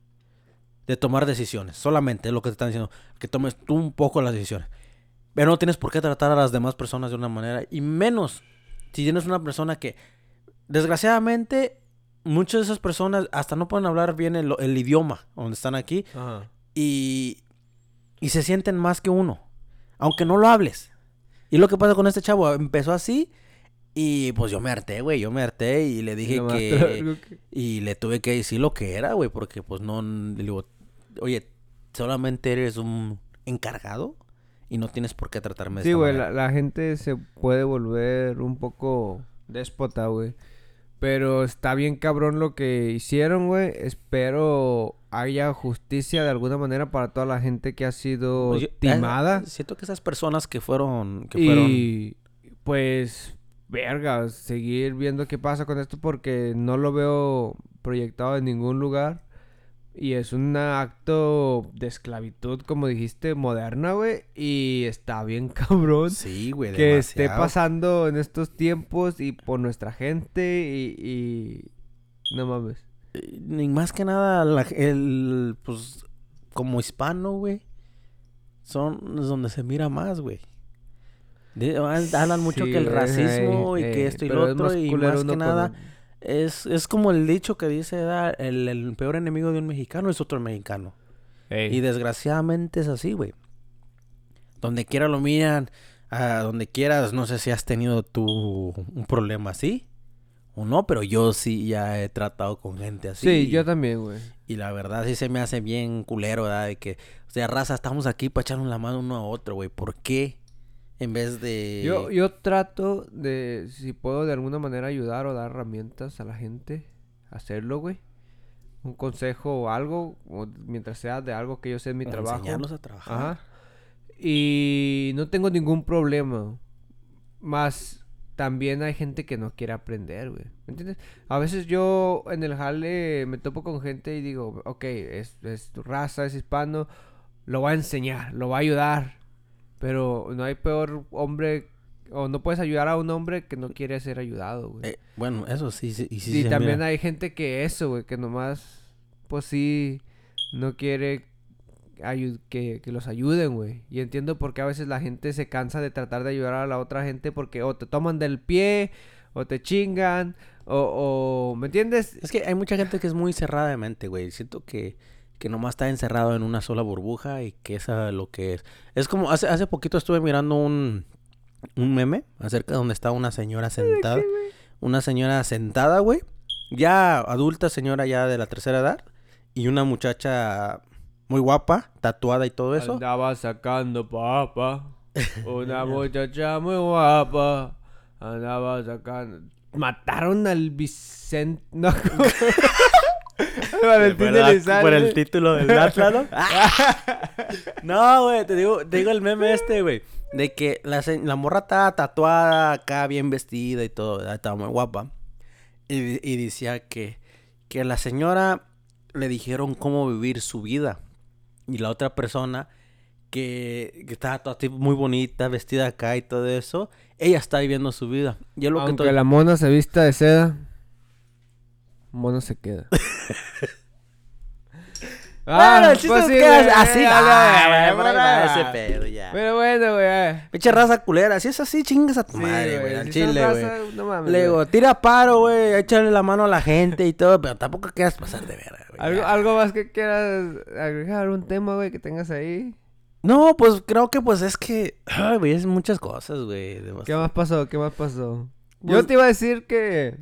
De tomar decisiones. Solamente es lo que te están diciendo. Que tomes tú un poco las decisiones. Pero no tienes por qué tratar a las demás personas de una manera. Y menos si tienes una persona que, desgraciadamente, muchas de esas personas hasta no pueden hablar bien el, el idioma donde están aquí. Ajá. Y, y se sienten más que uno. Aunque no lo hables. Y lo que pasa con este chavo, empezó así. Y pues yo me harté, güey. Yo me harté y le dije que... algo que- Y le tuve que decir lo que era, güey, porque pues no, le digo, oye, solamente eres un encargado y no tienes por qué tratarme de Sí, güey, la, la gente se puede volver un poco déspota, güey. Pero está bien cabrón lo que hicieron, güey. Espero haya justicia de alguna manera para toda la gente que ha sido Pues yo- timada. eh, siento que esas personas que fueron, que fueron, Y pues, verga, seguir viendo qué pasa con esto porque no lo veo proyectado en ningún lugar. Y es un acto de esclavitud, como dijiste, moderna, güey. Y está bien cabrón sí, güey, que esté pasando en estos tiempos y por nuestra gente y... y... No mames. Eh, Ni más que nada, la- el, pues, como hispano, güey, son donde se mira más, güey. Hablan mucho Sí, que el racismo y que ey, esto y lo es otro y más que nada es, es como el dicho que dice ¿verdad? el, el peor enemigo de un mexicano es otro mexicano. Ey. Y desgraciadamente es así, güey. Donde quiera lo miran, a donde quieras, no sé si has tenido tú un problema así o no, pero yo sí ya he tratado con gente así. Sí, yo también, güey. Y la verdad sí se me hace bien culero, ¿verdad? De que, o sea, raza, estamos aquí para echarnos la mano uno a otro, güey. ¿Por qué? En vez de... Yo, yo trato de, si puedo de alguna manera ayudar o dar herramientas a la gente, hacerlo, güey. Un consejo o algo, o mientras sea de algo que yo sé en mi o trabajo. enseñarlos a trabajar. Ajá. Y no tengo ningún problema. Más también hay gente que no quiere aprender, güey. ¿Me entiendes? A veces yo en el jale me topo con gente y digo, ok, es, es tu raza, es hispano, lo va a enseñar, lo va a ayudar. Pero no hay peor hombre, o no puedes ayudar a un hombre que no quiere ser ayudado, güey. Eh, bueno, eso sí, sí, y sí y se también mira. hay gente que eso, güey, que nomás, pues sí, no quiere que, que los ayuden, güey. Y entiendo por qué a veces la gente se cansa de tratar de ayudar a la otra gente porque o te toman del pie, o te chingan, o, o ¿me entiendes? Es que hay mucha gente que es muy cerrada de mente, güey. Siento que, que nomás está encerrado en una sola burbuja y que esa es lo que es. Es como, hace, hace poquito estuve mirando un, un meme acerca de donde está una señora sentada. Una señora sentada, güey. Ya adulta, señora ya de la tercera edad. Y una muchacha muy guapa, tatuada y todo eso. Andaba sacando papa, una muchacha muy guapa, andaba sacando... Mataron al Vicente... No, Valentín Por la- Elizalde. por el título del Atlas, ¿no? no, güey, te digo, te digo el meme este, güey. De que la, se- la morra estaba tatuada acá, bien vestida y todo. Estaba muy guapa. Y, y decía que, que la señora le dijeron cómo vivir su vida. Y la otra persona que, que estaba toda muy bonita, vestida acá y todo eso, ella está viviendo su vida. Y es lo que Aunque to- la mona se vista de seda, mona se queda. Bueno, el chiste pues es sí, que güey, así güey, ya. ese pedo ya. Pero bueno, güey. ya. Pinche raza culera, si es así, chingas a tu Sí, madre, güey, al si chile, güey. no mames, Le digo, tira paro, güey, échale la mano a la gente y todo, pero tampoco quieras pasar de verga, güey. ¿Algo, más que quieras agregar, un tema, güey, que tengas ahí. No, pues creo que pues es que, ay, güey, es muchas cosas, güey. ¿Qué más pasó? ¿Qué más pasó? Yo Pues- te iba a decir que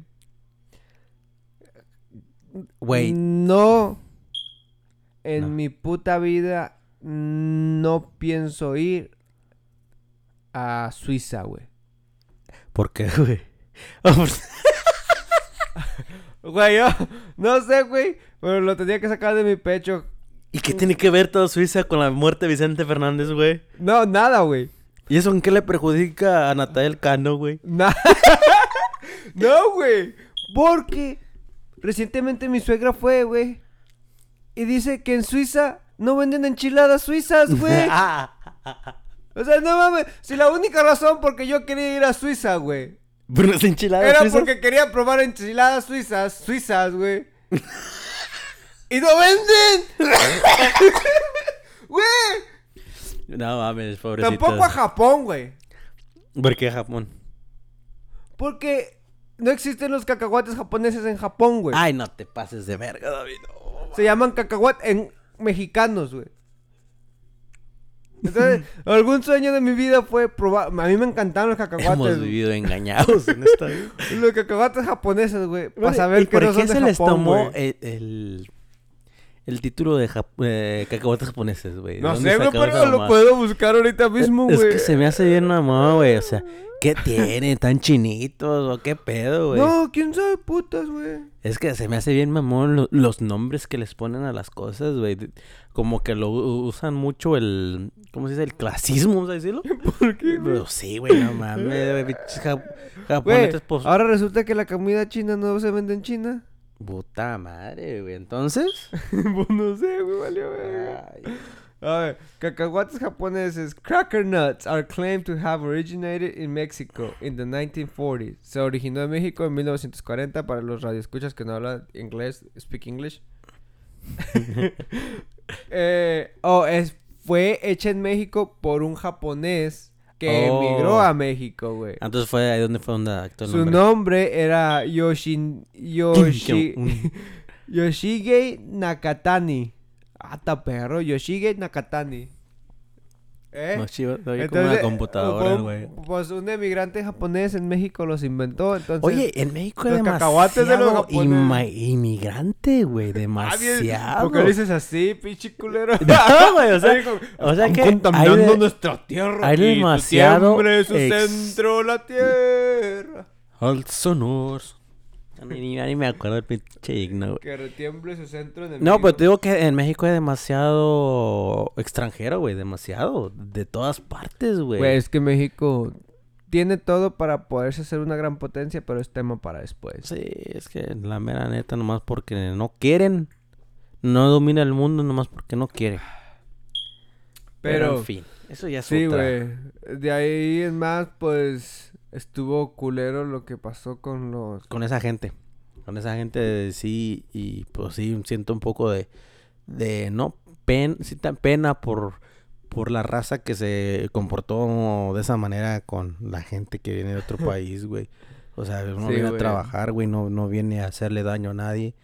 Güey, no en No. mi puta vida no pienso ir a Suiza, güey. ¿por qué, güey? Güey, yo no sé, güey, pero lo tenía que sacar de mi pecho. ¿Y qué tiene que ver todo Suiza con la muerte de Vicente Fernández, güey? No, nada, güey. ¿Y eso en qué le perjudica a Natalia Cano, güey? Na- no, güey. Porque recientemente mi suegra fue, güey. Y dice que en Suiza no venden enchiladas suizas, güey. O sea, no mames. Si la única razón por que yo quería ir a Suiza, güey. ¿Pero las enchiladas Era suizas? porque quería probar enchiladas suizas, suizas, güey. ¡Y no venden! ¡Güey! No mames, pobrecito. Tampoco a Japón, güey. ¿Por qué a Japón? Porque no existen los cacahuates japoneses en Japón, güey. Ay, no te pases de verga, David. Se llaman cacahuates en mexicanos, güey. Entonces, algún sueño de mi vida fue probar. A mí me encantaban los cacahuates. Hemos güey. vivido engañados en esta vida. Los cacahuates japoneses, güey. Para saber ¿y que por no qué son de se les Japón, tomó el, el, el título de Jap eh, cacahuates japoneses, güey? ¿De No sé, pero lo puedo buscar ahorita mismo, Es güey. que se me hace bien mamón, güey. O sea, ¿qué tienen? ¿Tan chinitos o qué pedo, güey? No, quién sabe, putas, güey. Es que se me hace bien mamón lo- los nombres que les ponen a las cosas, güey. Como que lo usan mucho el... ¿Cómo se dice? El clasismo, vamos a decirlo. ¿Por qué, güey? Pero sí, güey, no mames, güey. Güey, Japoneses, pues... ahora resulta que la comida china no se vende en China. Puta madre, güey. Entonces... pues no sé, güey, valió verga. A ver, cacahuates japoneses. Cracker nuts are claimed to have originated in Mexico in the 1940s. Se originó en México en 1940 para los radioescuchas que no hablan inglés, speak English. eh, oh, es, fue hecha en México por un japonés que Oh. emigró a México, güey. Entonces fue ahí donde fue donde actuó el Su nombre. nombre era Yoshin, Yoshi, Yoshige Nakatani. Ah, ta perro, Yoshige Nakatani. ¿Eh? No, chivo, oye, como una computadora, güey. Pues un emigrante japonés en México los inventó, entonces... Oye, en México los demasiado cacahuates de los japoneses. inmigrante, güey. Ah, Demasiado. ¿Por qué lo dices así, pinche culero? No, güey, o sea, Así como, o sea "Están que contaminando hay nuestra tierra hay su demasiado tiembre, su ex- centro, la tierra. Al sonor. Ni, ni- ni me acuerdo del pinche himno, güey. Que retiemble su centro enemigo. No, pero te digo que en México hay demasiado extranjero, güey. Demasiado. De todas partes, güey. Güey, es que México tiene todo para poderse hacer una gran potencia, pero es tema para después. Sí, es que la mera neta, nomás porque no quieren. No domina el mundo nomás porque no quiere. Pero, Pero, en fin, eso ya es sí, otra. güey. De ahí en más, pues, estuvo culero lo que pasó con los... Con esa gente. Con esa gente sí, y pues sí, siento un poco de, de no pen, sí, tan pena por, por la raza que se comportó de esa manera con la gente que viene de otro país, güey. O sea, uno Sí, viene a trabajar, güey, no, no viene a hacerle daño a nadie.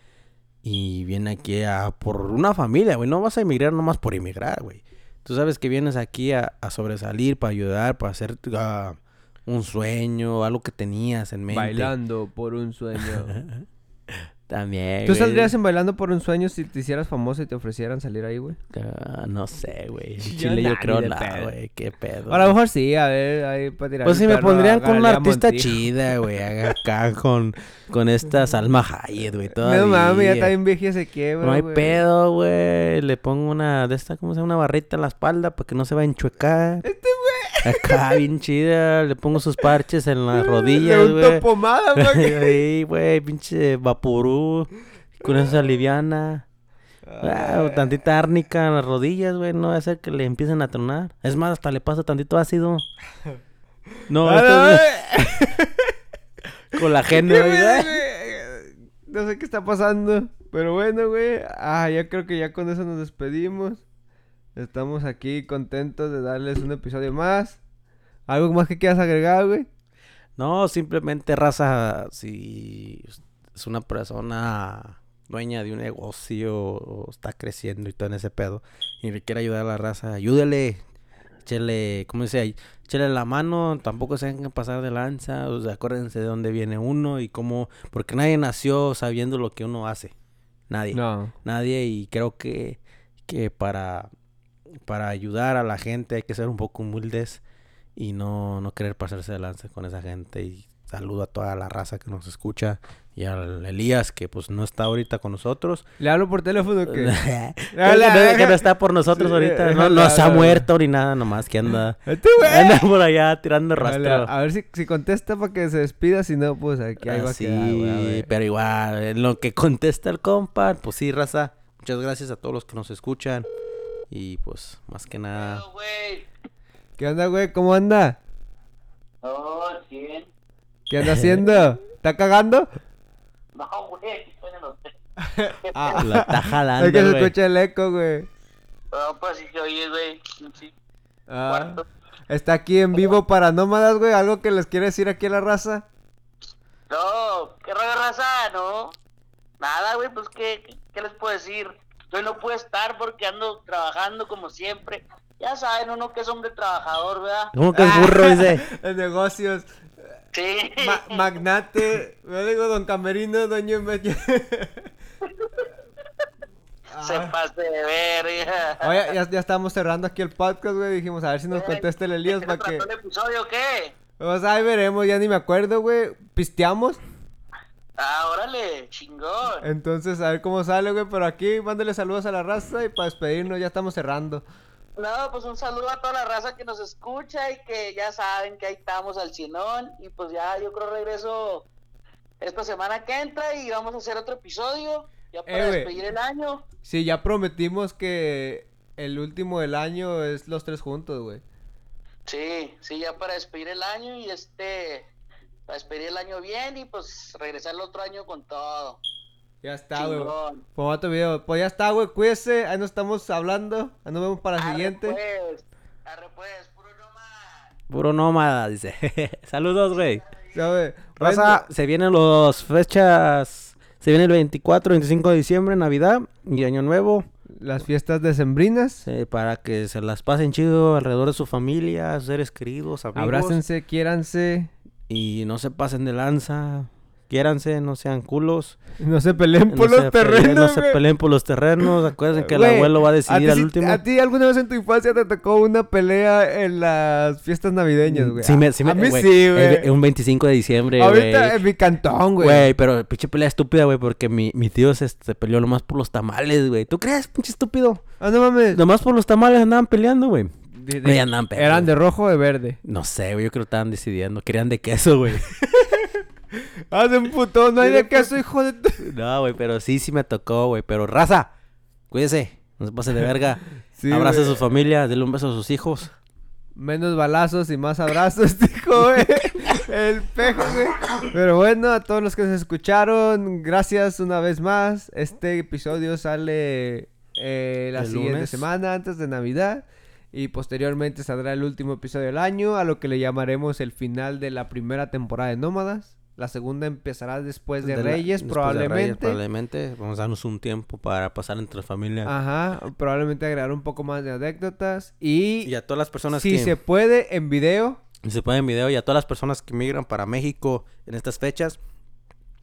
Y viene aquí a por una familia, güey. No vas a emigrar nomás por emigrar, güey. Tú sabes que vienes aquí a, a sobresalir, para ayudar, para hacer ah, un sueño, algo que tenías en mente. Bailando por un sueño. También. ¿Tú güey. saldrías en Bailando por un sueño si te hicieras famoso y te ofrecieran salir ahí, güey? Ah, no sé, güey. En Chile yo creo nada, güey. Qué pedo. A lo mejor sí, a ver, ahí para tirar Pues si me pondrían con una artista Montijo. chida, güey. Acá con, con esta Salma Hayek, güey. Todavía. No mames, ya está bien vieja se quiebra, No hay güey. pedo, güey. Le pongo una de esta, ¿cómo se llama? Una barrita en la espalda para que no se va a enchuecar. Este. Acá, bien chida. Le pongo sus parches en las Le rodillas, güey. pomada, güey. Ahí, güey, pinche vaporú. Con esa liviana. Ah, o tantita árnica en las rodillas, güey. No va a ser que le empiecen a tronar. Es más, hasta le pasa tantito ácido. No, Ah, esto no, es eh. colágeno, ¿Qué güey. pedo, güey? No sé qué está pasando. Pero bueno, güey. Ah, ya creo que ya con eso nos despedimos. Estamos aquí contentos de darles un episodio más. ¿Algo más que quieras agregar, güey? No, simplemente raza, si es una persona dueña de un negocio o está creciendo y todo en ese pedo y le quiere ayudar a la raza, ayúdele, échele, ¿cómo dice? Échele la mano, tampoco se dejen pasar de lanza, o sea, acuérdense de dónde viene uno y cómo, porque nadie nació sabiendo lo que uno hace, nadie, No. nadie y creo que, que para, para ayudar a la gente hay que ser un poco humildes y no, no querer pasarse de lanza con esa gente. Y saludo a toda la raza que nos escucha y al Elías que pues no está ahorita con nosotros. ¿Le hablo por teléfono que no, que no está por nosotros Sí, ahorita. No, hola, no se ha muerto ni nada, nomás que anda, anda por allá tirando Dale, rastro. A ver si, si contesta para que se despida, si no, pues aquí va Ah, sí, quedar, pero igual, en lo que contesta el compa, pues sí, raza. Muchas gracias a todos los que nos escuchan. Y pues, más que nada. No, güey. ¿Qué onda, güey? ¿Cómo anda? No, ¿quién? ¿Qué anda haciendo? ¿Está cagando? No, güey, aquí estoy en el hotel. Ah, La está jalando, es que se güey. escucha el eco, güey. No, pues sí oyes, güey. Sí. Ah, está aquí en vivo para nómadas, güey. ¿Algo que les quiere decir aquí a la raza? No, qué rara raza, ¿no? Nada, güey, pues ¿qué, qué, qué les puedo decir. Yo no puedo estar porque ando trabajando como siempre. Ya saben, uno que es hombre trabajador, ¿verdad? ¿Cómo que es burro, dice? En negocios. Sí. Ma- magnate. Yo digo don Camerino, doña Meche. Se pase de verga. Oye, ya, ya estamos cerrando aquí el podcast, güey. Dijimos, a ver si nos Eh, contesta el Elías ¿qué para que... el episodio o qué? Pues ahí veremos, ya ni me acuerdo, güey. ¿Pisteamos? Ah, órale, chingón. Entonces, a ver cómo sale, güey. Pero aquí, mándale saludos a la raza y para despedirnos ya estamos cerrando. No, pues un saludo a toda la raza que nos escucha y que ya saben que ahí estamos al cinón. Y pues ya yo creo regreso esta semana que entra y vamos a hacer otro episodio ya para Eh, güey. despedir el año. Sí, ya prometimos que el último del año es los tres juntos, güey. Sí, sí, ya para despedir el año y este, para despedir el año bien y pues regresar el otro año con todo. Ya está, güey. Chingón. Formato video. Pues ya está, güey. Cuídese. Ahí nos estamos hablando. Ahí nos vemos para la Arre, siguiente. Pues, arre pues, puro nomás. Puro nómada, dice. Saludos, güey. Raza, se vienen las fechas. Se viene el 24, 25 de diciembre, Navidad y Año Nuevo. las fiestas decembrinas. eh, para que se las pasen chido alrededor de su familia, sus seres queridos, amigos. Abrácense, quiéranse. Y no se pasen de lanza. Quiéranse, no sean culos. No se peleen por no los se peleen- terrenos. no se peleen por los terrenos. Acuérdense que el abuelo va a ¿a decidir ti al último. ¿A ti alguna vez en tu infancia te tocó una pelea en las fiestas navideñas, güey? Sí, me, sí me- a mí güey, sí, güey. Un 25 de diciembre, Ahorita en mi cantón, güey. Güey, pero pinche pelea estúpida, güey, porque mi, mi tío se, se peleó nomás por los tamales, güey. ¿Tú crees, pinche estúpido? Ah, no mames. Nomás por los tamales andaban peleando, güey. De- de-. Eran de rojo o de verde. No sé, güey, yo creo que estaban decidiendo. Querían de queso, güey. Ah, de un puto. No hay de queso, hijo de... no, güey, pero sí, sí me tocó, güey. Pero raza, cuídese. No se pase de verga. Sí, Abrace a su familia, dele un beso a sus hijos. Menos balazos y más abrazos, dijo, güey. El pejo, güey. Pero bueno, a todos los que nos escucharon, gracias una vez más. Este episodio sale eh, la El siguiente lunes. semana, antes de Navidad. Y posteriormente saldrá el último episodio del año, a lo que le llamaremos el final de la primera temporada de Nómadas. La segunda empezará después de, Reyes, después de probablemente. Reyes, probablemente. Vamos a darnos un tiempo para pasar entre familia. Ajá, probablemente agregar un poco más de anécdotas. Y, Y a todas las personas si que... se puede, en video. Y se pueden video y a todas las personas que migran para México en estas fechas,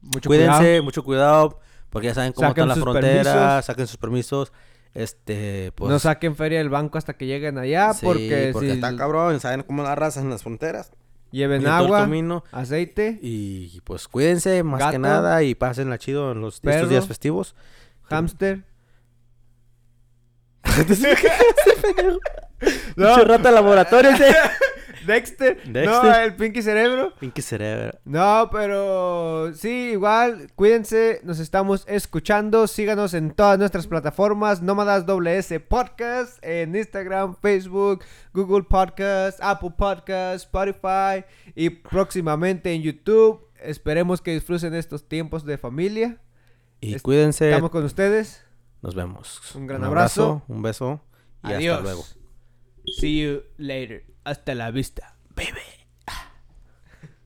Mucho cuídense, cuidado. mucho cuidado, porque ya saben cómo están las fronteras, saquen sus permisos, este, pues... no saquen feria del banco hasta que lleguen allá, sí, porque, porque si está cabrón, saben cómo las razas en las fronteras, lleven agua, aceite, y pues cuídense más que nada y pásenla chido en los Perro. estos días festivos. hámster. Pinche rata laboratorio, Dexter. No, el Pinky Cerebro. Pinky Cerebro. No, pero sí, igual, cuídense, nos estamos escuchando, síganos en todas nuestras plataformas, Nómadas WS Podcast, en Instagram, Facebook, Google Podcast, Apple Podcast, Spotify y próximamente en YouTube. Esperemos que disfruten estos tiempos de familia. Y cuídense. Estamos con ustedes. Nos vemos. Un gran abrazo. Un beso. Y Adiós. hasta luego. See you later. Hasta la vista, baby.